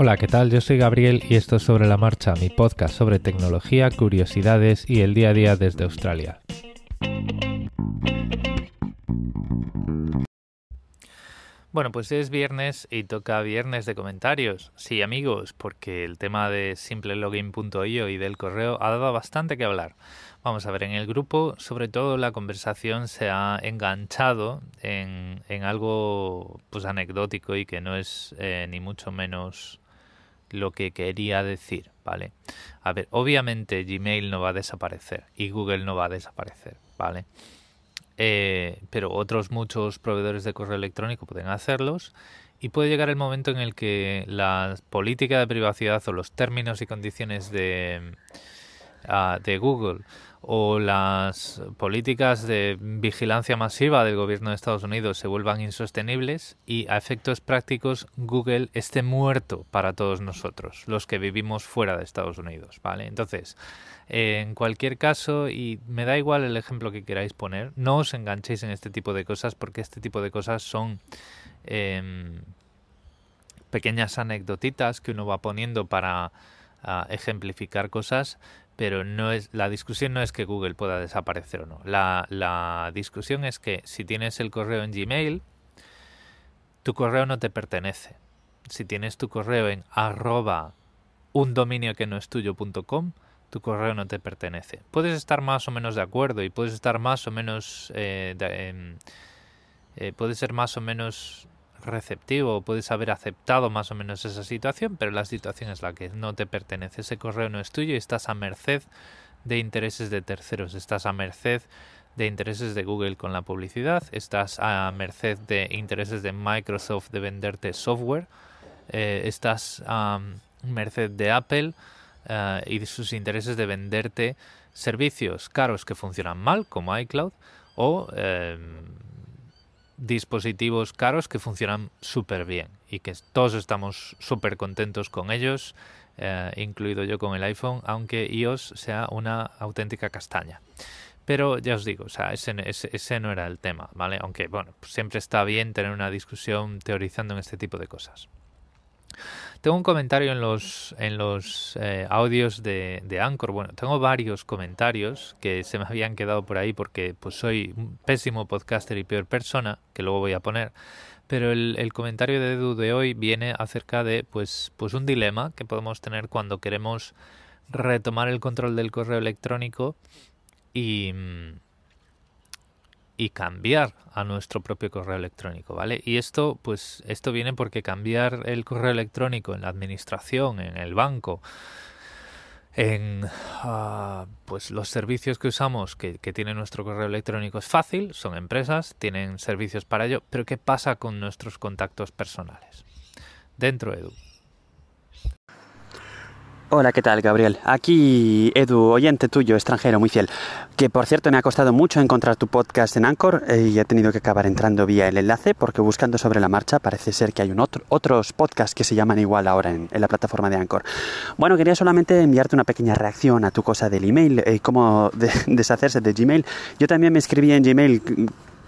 Hola, ¿qué tal? Yo soy Gabriel y esto es Sobre la Marcha, mi podcast sobre tecnología, curiosidades y el día a día desde Australia. Bueno, pues es viernes y toca viernes de comentarios. Sí, amigos, porque el tema de simplelogin.io y del correo ha dado bastante que hablar. Vamos a ver, en el grupo, sobre todo la conversación se ha enganchado en, algo pues anecdótico y que no es eh, ni mucho menos lo que quería decir, ¿vale? A ver, obviamente Gmail no va a desaparecer y Google no va a desaparecer, ¿vale? Eh, pero otros muchos proveedores de correo electrónico pueden hacerlos y puede llegar el momento en el que la política de privacidad o los términos y condiciones de, ah, de Google o las políticas de vigilancia masiva del gobierno de Estados Unidos se vuelvan insostenibles y a efectos prácticos Google esté muerto para todos nosotros, los que vivimos fuera de Estados Unidos, ¿vale? Entonces, en cualquier caso, y me da igual el ejemplo que queráis poner, no os enganchéis en este tipo de cosas porque este tipo de cosas son em, pequeñas anecdotitas que uno va poniendo para ah, ejemplificar cosas, pero no es la discusión no es que Google pueda desaparecer o no. La, la discusión es que si tienes el correo en Gmail, tu correo no te pertenece. Si tienes tu correo en arroba un dominio que no es tuyo.com, tu correo no te pertenece. Puedes estar más o menos de acuerdo y puedes estar más o menos... Eh, em, eh, puedes ser más o menos receptivo, puedes haber aceptado más o menos esa situación, pero la situación es la que no te pertenece. Ese correo no es tuyo y estás a merced de intereses de terceros, estás a merced de intereses de Google con la publicidad, estás a merced de intereses de Microsoft de venderte software, eh, estás a merced de Apple eh, y de sus intereses de venderte servicios caros que funcionan mal, como iCloud, o em, dispositivos caros que funcionan súper bien y que todos estamos súper contentos con ellos, eh, incluido yo con el iPhone, aunque iOS sea una auténtica castaña. Pero ya os digo, o sea, ese, no era el tema, ¿vale? Aunque, bueno, pues siempre está bien tener una discusión teorizando en este tipo de cosas. Tengo un comentario en los, en los eh, audios de, de, Anchor. Bueno, tengo varios comentarios que se me habían quedado por ahí porque pues soy un pésimo podcaster y peor persona, que luego voy a poner. Pero el, el comentario de Edu de hoy viene acerca de pues, pues un dilema que podemos tener cuando queremos retomar el control del correo electrónico y, mm, y cambiar a nuestro propio correo electrónico, ¿vale? Y esto, pues, esto viene porque cambiar el correo electrónico en la administración, en el banco, en uh, pues los servicios que usamos que, tiene nuestro correo electrónico es fácil, son empresas, tienen servicios para ello, pero ¿qué pasa con nuestros contactos personales? Dentro Edu. Hola, ¿qué tal, Gabriel? Aquí Edu, oyente tuyo, extranjero, muy fiel. Que por cierto me ha costado mucho encontrar tu podcast en Anchor eh, y he tenido que acabar entrando vía el enlace porque buscando sobre la marcha parece ser que hay otros podcasts que se llaman igual ahora en, la plataforma de Anchor. Bueno, quería solamente enviarte una pequeña reacción a tu cosa del email y eh, cómo deshacerse de Gmail. Yo también me escribí en Gmail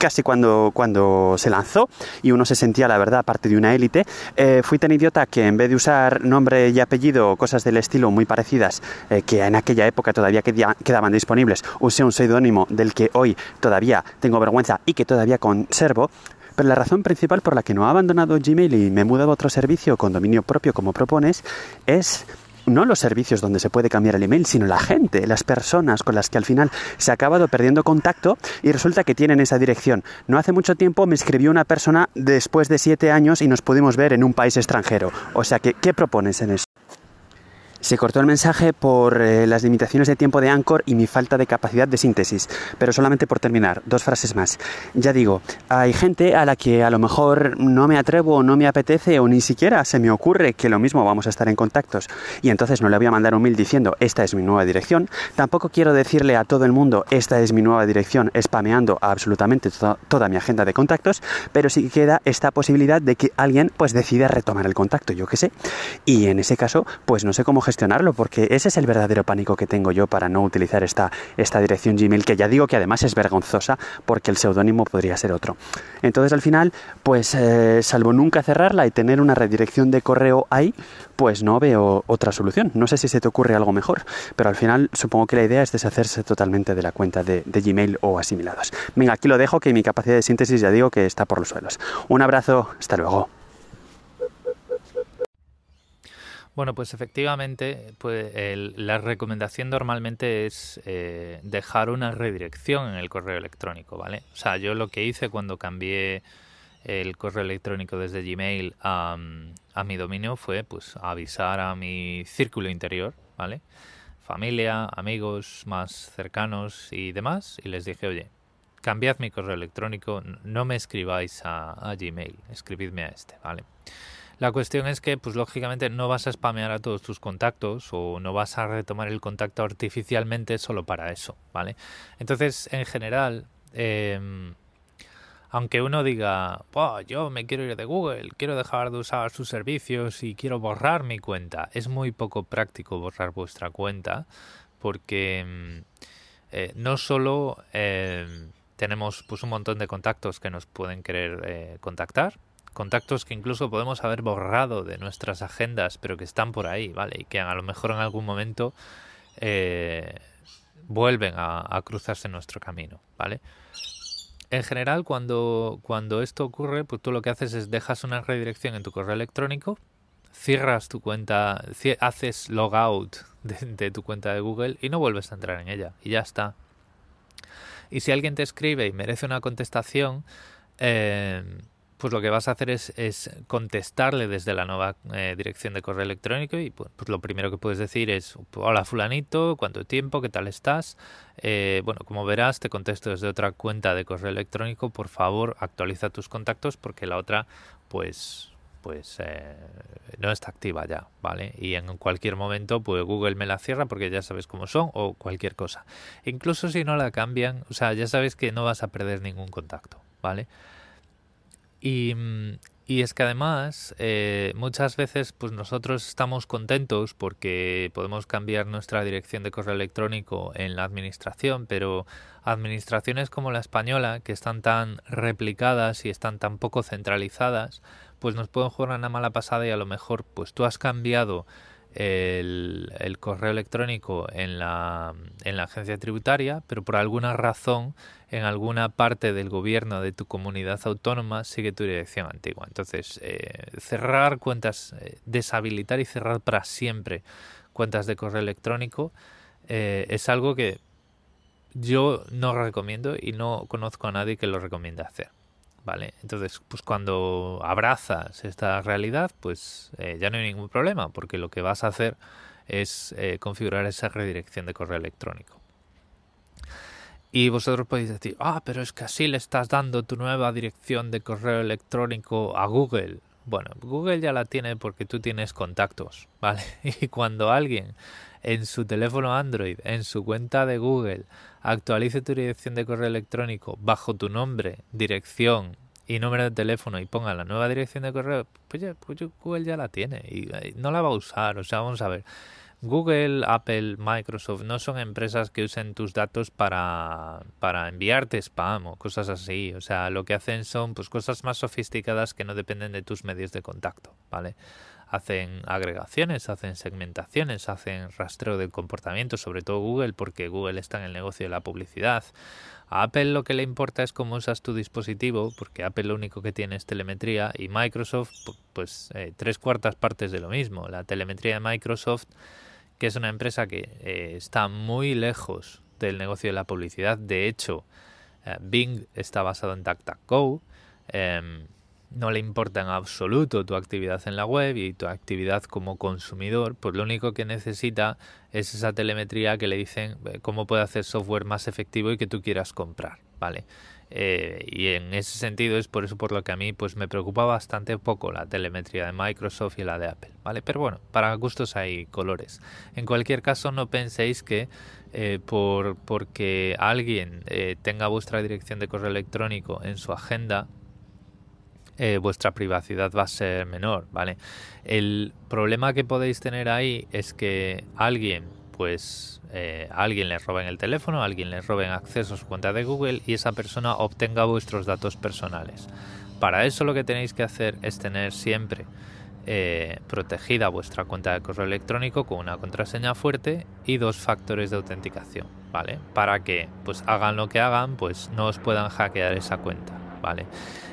casi cuando, cuando se lanzó y uno se sentía, la verdad, parte de una élite, eh, fui tan idiota que en vez de usar nombre y apellido cosas del estilo muy parecidas eh, que en aquella época todavía quedaban disponibles, usé un seudónimo del que hoy todavía tengo vergüenza y que todavía conservo, pero la razón principal por la que no he abandonado Gmail y me he mudado a otro servicio con dominio propio como propones es no los servicios donde se puede cambiar el email, sino la gente, las personas con las que al final se ha acabado perdiendo contacto y resulta que tienen esa dirección. No hace mucho tiempo me escribió una persona después de siete años y nos pudimos ver en un país extranjero. O sea que, ¿qué propones en eso? Se cortó el mensaje por eh, las limitaciones de tiempo de Anchor y mi falta de capacidad de síntesis. Pero solamente por terminar, dos frases más. Ya digo, hay gente a la que a lo mejor no me atrevo no me apetece o ni siquiera se me ocurre que lo mismo vamos a estar en contactos. Y entonces no le voy a mandar un mail diciendo esta es mi nueva dirección. Tampoco quiero decirle a todo el mundo esta es mi nueva dirección, spameando absolutamente toda mi agenda de contactos. Pero sí queda esta posibilidad de que alguien pues decida retomar el contacto, yo qué sé. Y en ese caso, pues no sé cómo gestionarlo, porque ese es el verdadero pánico que tengo yo para no utilizar esta, esta dirección Gmail, que ya digo que además es vergonzosa porque el seudónimo podría ser otro. Entonces al final, pues eh, salvo nunca cerrarla y tener una redirección de correo ahí, pues no veo otra solución. No sé si se te ocurre algo mejor, pero al final supongo que la idea es deshacerse totalmente de la cuenta de, de Gmail o asimilados. Venga, aquí lo dejo, que mi capacidad de síntesis ya digo que está por los suelos. Un abrazo, hasta luego. Bueno, pues efectivamente, pues la recomendación normalmente es eh, dejar una redirección en el correo electrónico, ¿vale? O sea, yo lo que hice cuando cambié el correo electrónico desde Gmail a, a mi dominio fue pues avisar a mi círculo interior, ¿vale? Familia, amigos más cercanos y demás, y les dije, oye, cambiad mi correo electrónico, no me escribáis a, a Gmail, escribidme a este, ¿vale? La cuestión es que, pues lógicamente, no vas a spamear a todos tus contactos o no vas a retomar el contacto artificialmente solo para eso, ¿vale? Entonces, en general, em, aunque uno diga, yo me quiero ir de Google, quiero dejar de usar sus servicios y quiero borrar mi cuenta, es muy poco práctico borrar vuestra cuenta porque em, eh, no solo em, tenemos pues un montón de contactos que nos pueden querer eh, contactar, contactos que incluso podemos haber borrado de nuestras agendas, pero que están por ahí, ¿vale? Y que a lo mejor en algún momento eh, vuelven a, cruzarse en nuestro camino, ¿vale? En general, cuando, cuando esto ocurre, pues tú lo que haces es dejas una redirección en tu correo electrónico, cierras tu cuenta, haces logout de, de tu cuenta de Google y no vuelves a entrar en ella. Y ya está. Y si alguien te escribe y merece una contestación, eh, pues lo que vas a hacer es, contestarle desde la nueva eh, dirección de correo electrónico y pues, pues, lo primero que puedes decir es hola fulanito, cuánto tiempo, qué tal estás. Eh, bueno, como verás te contesto desde otra cuenta de correo electrónico, por favor actualiza tus contactos porque la otra pues pues eh, no está activa ya, ¿vale? Y en cualquier momento pues Google me la cierra porque ya sabes cómo son o cualquier cosa. Incluso si no la cambian, o sea, ya sabes que no vas a perder ningún contacto, ¿vale? Y, y es que además eh, muchas veces pues nosotros estamos contentos porque podemos cambiar nuestra dirección de correo electrónico en la administración, pero administraciones como la española, que están tan replicadas y están tan poco centralizadas, pues nos pueden jugar una mala pasada y a lo mejor pues tú has cambiado el, correo electrónico en la, en la agencia tributaria, pero por alguna razón en alguna parte del gobierno de tu comunidad autónoma sigue tu dirección antigua. Entonces, eh, cerrar cuentas, eh, deshabilitar y cerrar para siempre cuentas de correo electrónico eh, es algo que yo no recomiendo y no conozco a nadie que lo recomiende hacer. ¿Vale? Entonces, pues cuando abrazas esta realidad, pues eh, ya no hay ningún problema, porque lo que vas a hacer es eh, configurar esa redirección de correo electrónico. Y vosotros podéis decir, ah, pero es que así le estás dando tu nueva dirección de correo electrónico a Google. Bueno, Google ya la tiene porque tú tienes contactos, ¿vale? Y cuando alguien en su teléfono Android, en su cuenta de Google, actualice tu dirección de correo electrónico bajo tu nombre, dirección y número de teléfono y ponga la nueva dirección de correo, pues, ya, pues Google ya la tiene y no la va a usar. O sea, vamos a ver. Google, Apple, Microsoft no son empresas que usen tus datos para, para enviarte spam o cosas así. O sea, lo que hacen son pues cosas más sofisticadas que no dependen de tus medios de contacto, ¿vale? Hacen agregaciones, hacen segmentaciones, hacen rastreo del comportamiento, sobre todo Google, porque Google está en el negocio de la publicidad. A Apple lo que le importa es cómo usas tu dispositivo, porque Apple lo único que tiene es telemetría y Microsoft, pues eh, tres cuartas partes de lo mismo. La telemetría de Microsoft, que es una empresa que eh, está muy lejos del negocio de la publicidad. De hecho, eh, Bing está basado en DuckDuckGo. No le importa en absoluto tu actividad en la web y tu actividad como consumidor, pues lo único que necesita es esa telemetría que le dicen eh, cómo puede hacer software más efectivo y que tú quieras comprar, ¿vale? Eh, y en ese sentido es por eso por lo que a mí pues me preocupa bastante poco la telemetría de Microsoft y la de Apple, ¿vale? Pero bueno, para gustos hay colores. En cualquier caso no penséis que eh, por porque alguien tenga vuestra dirección de correo electrónico en su agenda eh, vuestra privacidad va a ser menor, ¿vale? El problema que podéis tener ahí es que alguien, pues, eh, alguien le roben el teléfono, alguien le roben acceso a su cuenta de Google y esa persona obtenga vuestros datos personales. Para eso lo que tenéis que hacer es tener siempre eh, protegida vuestra cuenta de correo electrónico con una contraseña fuerte y dos factores de autenticación, ¿vale? Para que pues hagan lo que hagan, pues no os puedan hackear esa cuenta, ¿vale?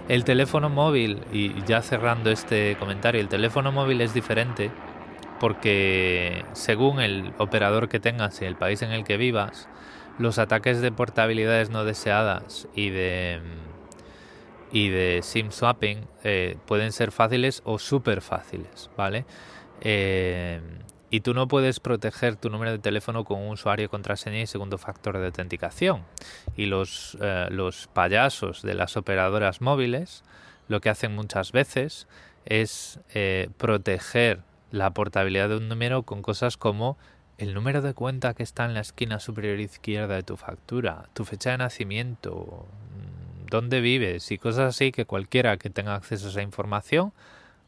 El teléfono móvil, y ya cerrando este comentario, el teléfono móvil es diferente porque según el operador que tengas y el país en el que vivas, los ataques de portabilidades no deseadas y de y de SIM swapping eh, pueden ser fáciles o súper fáciles, ¿vale? Eh, y tú no puedes proteger tu número de teléfono con un usuario, contraseña y segundo factor de autenticación. Y los, eh, los payasos de las operadoras móviles lo que hacen muchas veces es proteger la portabilidad de un número con cosas como el número de cuenta que está en la esquina superior izquierda de tu factura, tu fecha de nacimiento, dónde vives y cosas así que cualquiera que tenga acceso a esa información,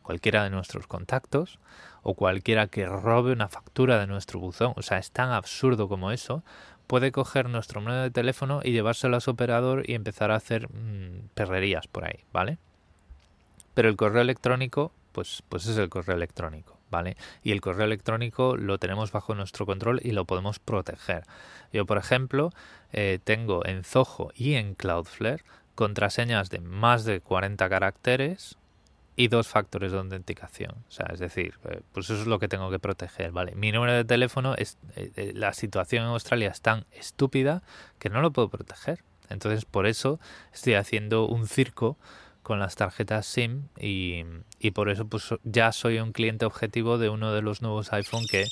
cualquiera de nuestros contactos o cualquiera que robe una factura de nuestro buzón, o sea, es tan absurdo como eso, puede coger nuestro número de teléfono y llevárselo a su operador y empezar a hacer mm, perrerías por ahí, ¿vale? Pero el correo electrónico, pues, pues es el correo electrónico. ¿Vale? Y el correo electrónico lo tenemos bajo nuestro control y lo podemos proteger. Yo, por ejemplo, eh, tengo en Zoho y en Cloudflare contraseñas de más de 40 caracteres y dos factores de autenticación. O sea, es decir, eh, pues eso es lo que tengo que proteger, ¿vale? Mi número de teléfono es eh, eh, la situación en Australia es tan estúpida que no lo puedo proteger. Entonces, por eso estoy haciendo un circo con las tarjetas SIM y, por eso pues ya soy un cliente objetivo de uno de los nuevos iPhone que,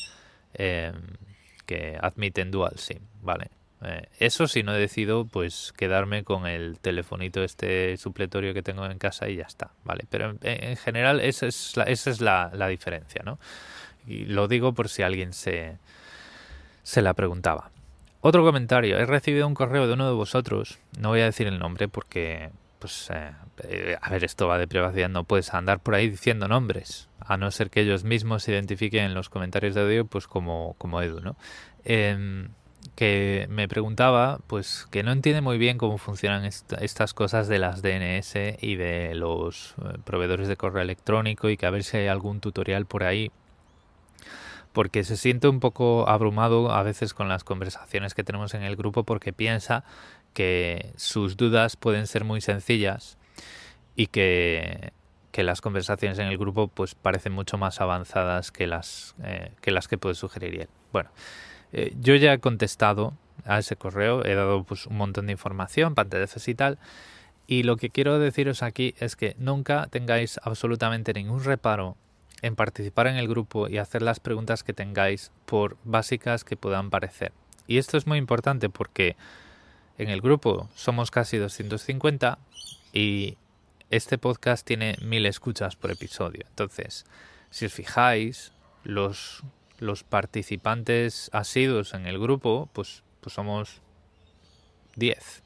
que admiten dual SIM, ¿vale? Eh, eso si no decido pues quedarme con el telefonito este supletorio que tengo en casa y ya está, ¿vale? Pero en, general esa es, la, esa es la, diferencia, ¿no? Y lo digo por si alguien se, se la preguntaba. Otro comentario, he recibido un correo de uno de vosotros, no voy a decir el nombre porque, pues, eh, eh, a ver, esto va de privacidad, no puedes andar por ahí diciendo nombres, a no ser que ellos mismos se identifiquen en los comentarios de audio, pues como, como Edu, ¿no? Eh, que me preguntaba, pues que no entiende muy bien cómo funcionan estas cosas de las DNS y de los eh, proveedores de correo electrónico y que a ver si hay algún tutorial por ahí. Porque se siente un poco abrumado a veces con las conversaciones que tenemos en el grupo porque piensa que sus dudas pueden ser muy sencillas y que, que las conversaciones en el grupo pues parecen mucho más avanzadas que las, eh, que, las que puede sugerir él. Bueno, eh, yo ya he contestado a ese correo, he dado pues, un montón de información, pantallas y tal. Y lo que quiero deciros aquí es que nunca tengáis absolutamente ningún reparo en participar en el grupo y hacer las preguntas que tengáis por básicas que puedan parecer. Y esto es muy importante porque en el grupo somos casi 250 y este podcast tiene mil escuchas por episodio. Entonces, si os fijáis, los los participantes asiduos en el grupo, pues, pues somos 10.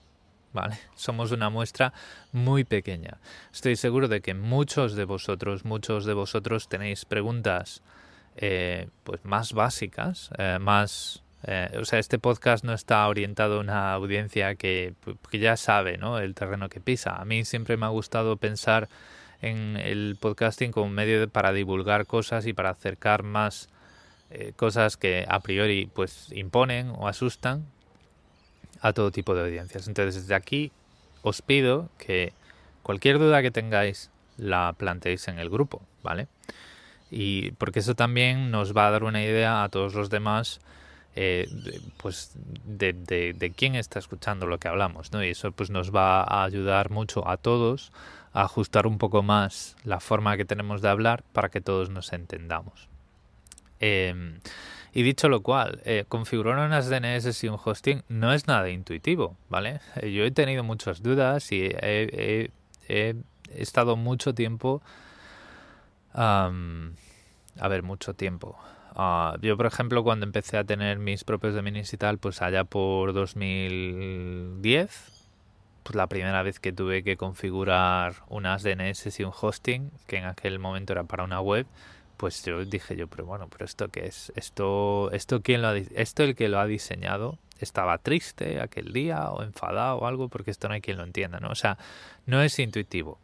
¿Vale? Somos una muestra muy pequeña. Estoy seguro de que muchos de vosotros, muchos de vosotros tenéis preguntas eh, pues más básicas, eh, más eh, o sea, este podcast no está orientado a una audiencia que, que, ya sabe ¿no? el terreno que pisa. A mí siempre me ha gustado pensar en el podcasting como un medio para divulgar cosas y para acercar más eh, cosas que a priori pues imponen o asustan a todo tipo de audiencias. Entonces desde aquí os pido que cualquier duda que tengáis la planteéis en el grupo, ¿vale? Y porque eso también nos va a dar una idea a todos los demás eh, pues de, de, quién está escuchando lo que hablamos, ¿no? Y eso pues nos va a ayudar mucho a todos a ajustar un poco más la forma que tenemos de hablar para que todos nos entendamos. Em, y dicho lo cual, eh, configurar unas DNS y un hosting no es nada intuitivo, ¿vale? Eh, yo he tenido muchas dudas y he, estado mucho tiempo... a ver, mucho tiempo. Ah, yo, por ejemplo, cuando empecé a tener mis propios dominios y tal, pues allá por 2010, pues, la primera vez que tuve que configurar unas DNS y un hosting, que en aquel momento era para una web, pues yo dije yo, pero bueno, pero esto qué es? Esto, esto quién lo ha, esto el que lo ha diseñado estaba triste aquel día o enfadado o algo, porque esto no hay quien lo entienda, ¿no? O sea, no es intuitivo.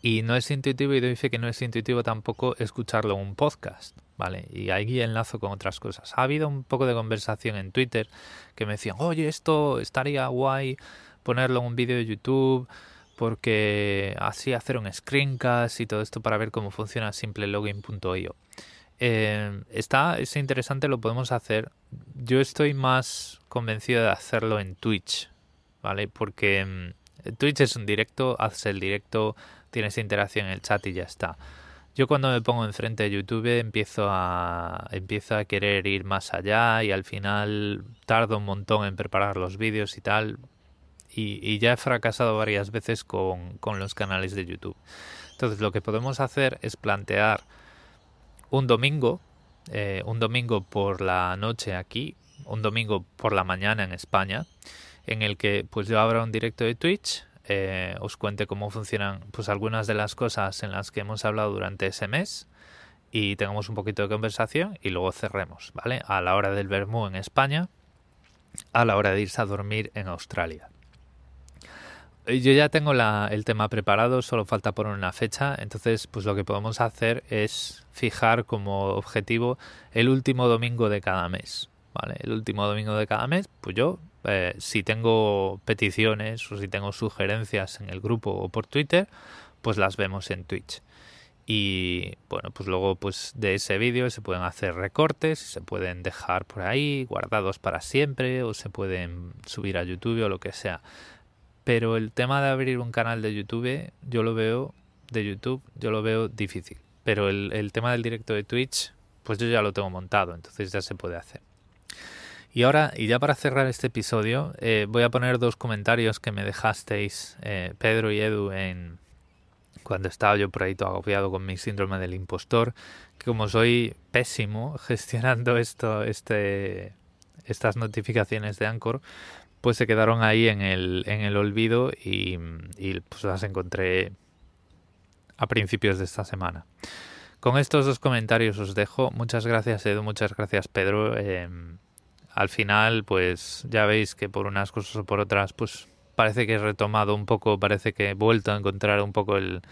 Y no es intuitivo y dice que no es intuitivo tampoco escucharlo en un podcast, ¿vale? Y ahí enlazo con otras cosas. Ha habido un poco de conversación en Twitter que me decían, oye, esto estaría guay ponerlo en un vídeo de YouTube porque así hacer un screencast y todo esto para ver cómo funciona simplelogin.io. Eh, está, es interesante, lo podemos hacer. Yo estoy más convencido de hacerlo en Twitch, ¿vale? Porque mm, Twitch es un directo, haces el directo, tienes interacción en el chat y ya está. Yo cuando me pongo enfrente de YouTube empiezo a, empiezo a querer ir más allá y al final tardo un montón en preparar los vídeos y tal y, ya he fracasado varias veces con, los canales de YouTube. Entonces lo que podemos hacer es plantear un domingo, eh, un domingo por la noche aquí, un domingo por la mañana en España, en el que pues yo abra un directo de Twitch, eh, os cuente cómo funcionan pues algunas de las cosas en las que hemos hablado durante ese mes y tengamos un poquito de conversación y luego cerremos, ¿vale? A la hora del vermú en España, a la hora de irse a dormir en Australia. Eh, yo ya tengo el tema preparado, solo falta poner una fecha, entonces pues lo que podemos hacer es fijar como objetivo el último domingo de cada mes, ¿vale? El último domingo de cada mes, pues yo eh, si tengo peticiones o si tengo sugerencias en el grupo o por Twitter, pues las vemos en Twitch. Y bueno, pues luego pues de ese vídeo se pueden hacer recortes, se pueden dejar por ahí guardados para siempre o se pueden subir a YouTube o lo que sea. Pero el tema de abrir un canal de YouTube, yo lo veo, de YouTube, yo lo veo difícil. Pero el, tema del directo de Twitch, pues yo ya lo tengo montado, entonces ya se puede hacer. Y ahora, y ya para cerrar este episodio, eh, voy a poner dos comentarios que me dejasteis, eh, Pedro y Edu, en cuando estaba yo por ahí todo agobiado con mi síndrome del impostor, que como soy pésimo gestionando esto, este, estas notificaciones de Anchor, pues se quedaron ahí en el, en el olvido y, pues las encontré a principios de esta semana. Con estos dos comentarios os dejo. Muchas gracias Edu, muchas gracias Pedro. Em, al final, pues ya veis que por unas cosas o por otras, pues parece que he retomado un poco, parece que he vuelto a encontrar un poco el,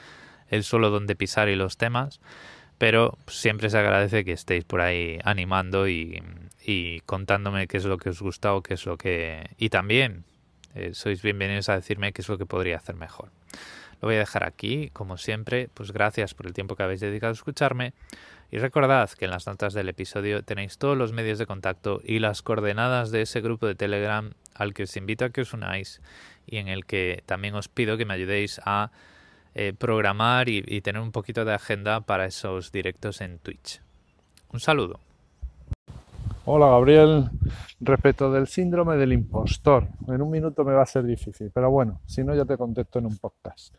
el suelo donde pisar y los temas pero siempre se agradece que estéis por ahí animando y, contándome qué es lo que os gusta o qué es lo que... Y también eh, sois bienvenidos a decirme qué es lo que podría hacer mejor. Lo voy a dejar aquí, como siempre, pues gracias por el tiempo que habéis dedicado a escucharme y recordad que en las notas del episodio tenéis todos los medios de contacto y las coordenadas de ese grupo de Telegram al que os invito a que os unáis y en el que también os pido que me ayudéis a eh, programar y, tener un poquito de agenda para esos directos en Twitch. Un saludo. Hola Gabriel, respecto del síndrome del impostor, en un minuto me va a ser difícil, pero bueno, si no ya te contesto en un podcast.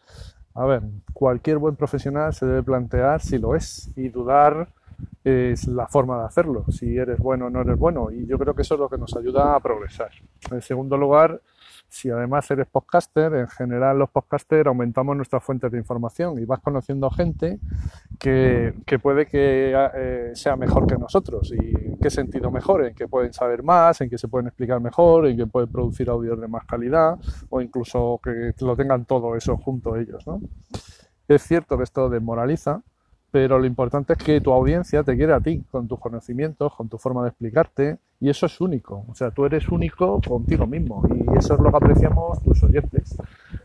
A ver, cualquier buen profesional se debe plantear si lo es y dudar es la forma de hacerlo, si eres bueno o no eres bueno, y yo creo que eso es lo que nos ayuda a progresar. En segundo lugar, si además eres podcaster, en general los podcasters aumentamos nuestras fuentes de información y vas conociendo gente que, puede que eh, sea mejor que nosotros. ¿Y qué sentido mejor? En que pueden saber más, en que se pueden explicar mejor, en que pueden producir audios de más calidad o incluso que lo tengan todo eso junto ellos. ¿no? Es cierto que esto desmoraliza, pero lo importante es que tu audiencia te quiere a ti, con tus conocimientos, con tu forma de explicarte, y eso es único. O sea, tú eres único contigo mismo, y eso es lo que apreciamos tus oyentes.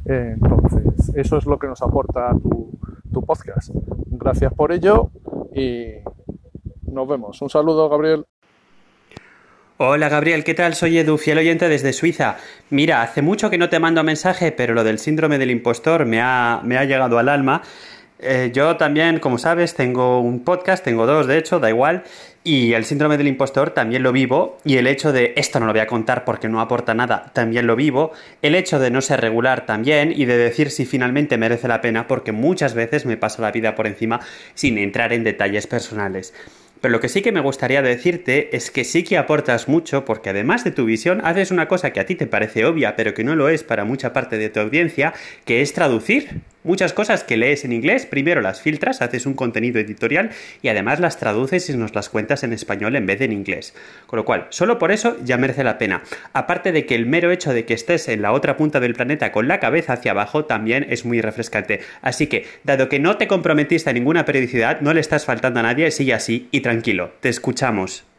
entonces, eso es lo que nos aporta tu, tu podcast. Gracias por ello y nos vemos. Un saludo, Gabriel. Hola Gabriel, ¿qué tal? Soy Edu, fiel oyente desde Suiza. Mira, hace mucho que no te mando mensaje, pero lo del síndrome del impostor me ha, me ha llegado al alma eh, yo también, como sabes, tengo un podcast, tengo dos de hecho, da igual, y el síndrome del impostor también lo vivo, y el hecho de esto no lo voy a contar porque no aporta nada, también lo vivo, el hecho de no ser regular también, y de decir si finalmente merece la pena porque muchas veces me paso la vida por encima sin entrar en detalles personales. Pero lo que sí que me gustaría decirte es que sí que aportas mucho porque además de tu visión haces una cosa que a ti te parece obvia pero que no lo es para mucha parte de tu audiencia, que es traducir. Muchas cosas que lees en inglés, primero las filtras, haces un contenido editorial y además las traduces y nos las cuentas en español en vez de en inglés. Con lo cual, solo por eso ya merece la pena. Aparte de que el mero hecho de que estés en la otra punta del planeta con la cabeza hacia abajo también es muy refrescante. Así que, dado que no te comprometiste a ninguna periodicidad, no le estás faltando a nadie, sigue así y tranquilo. Te escuchamos.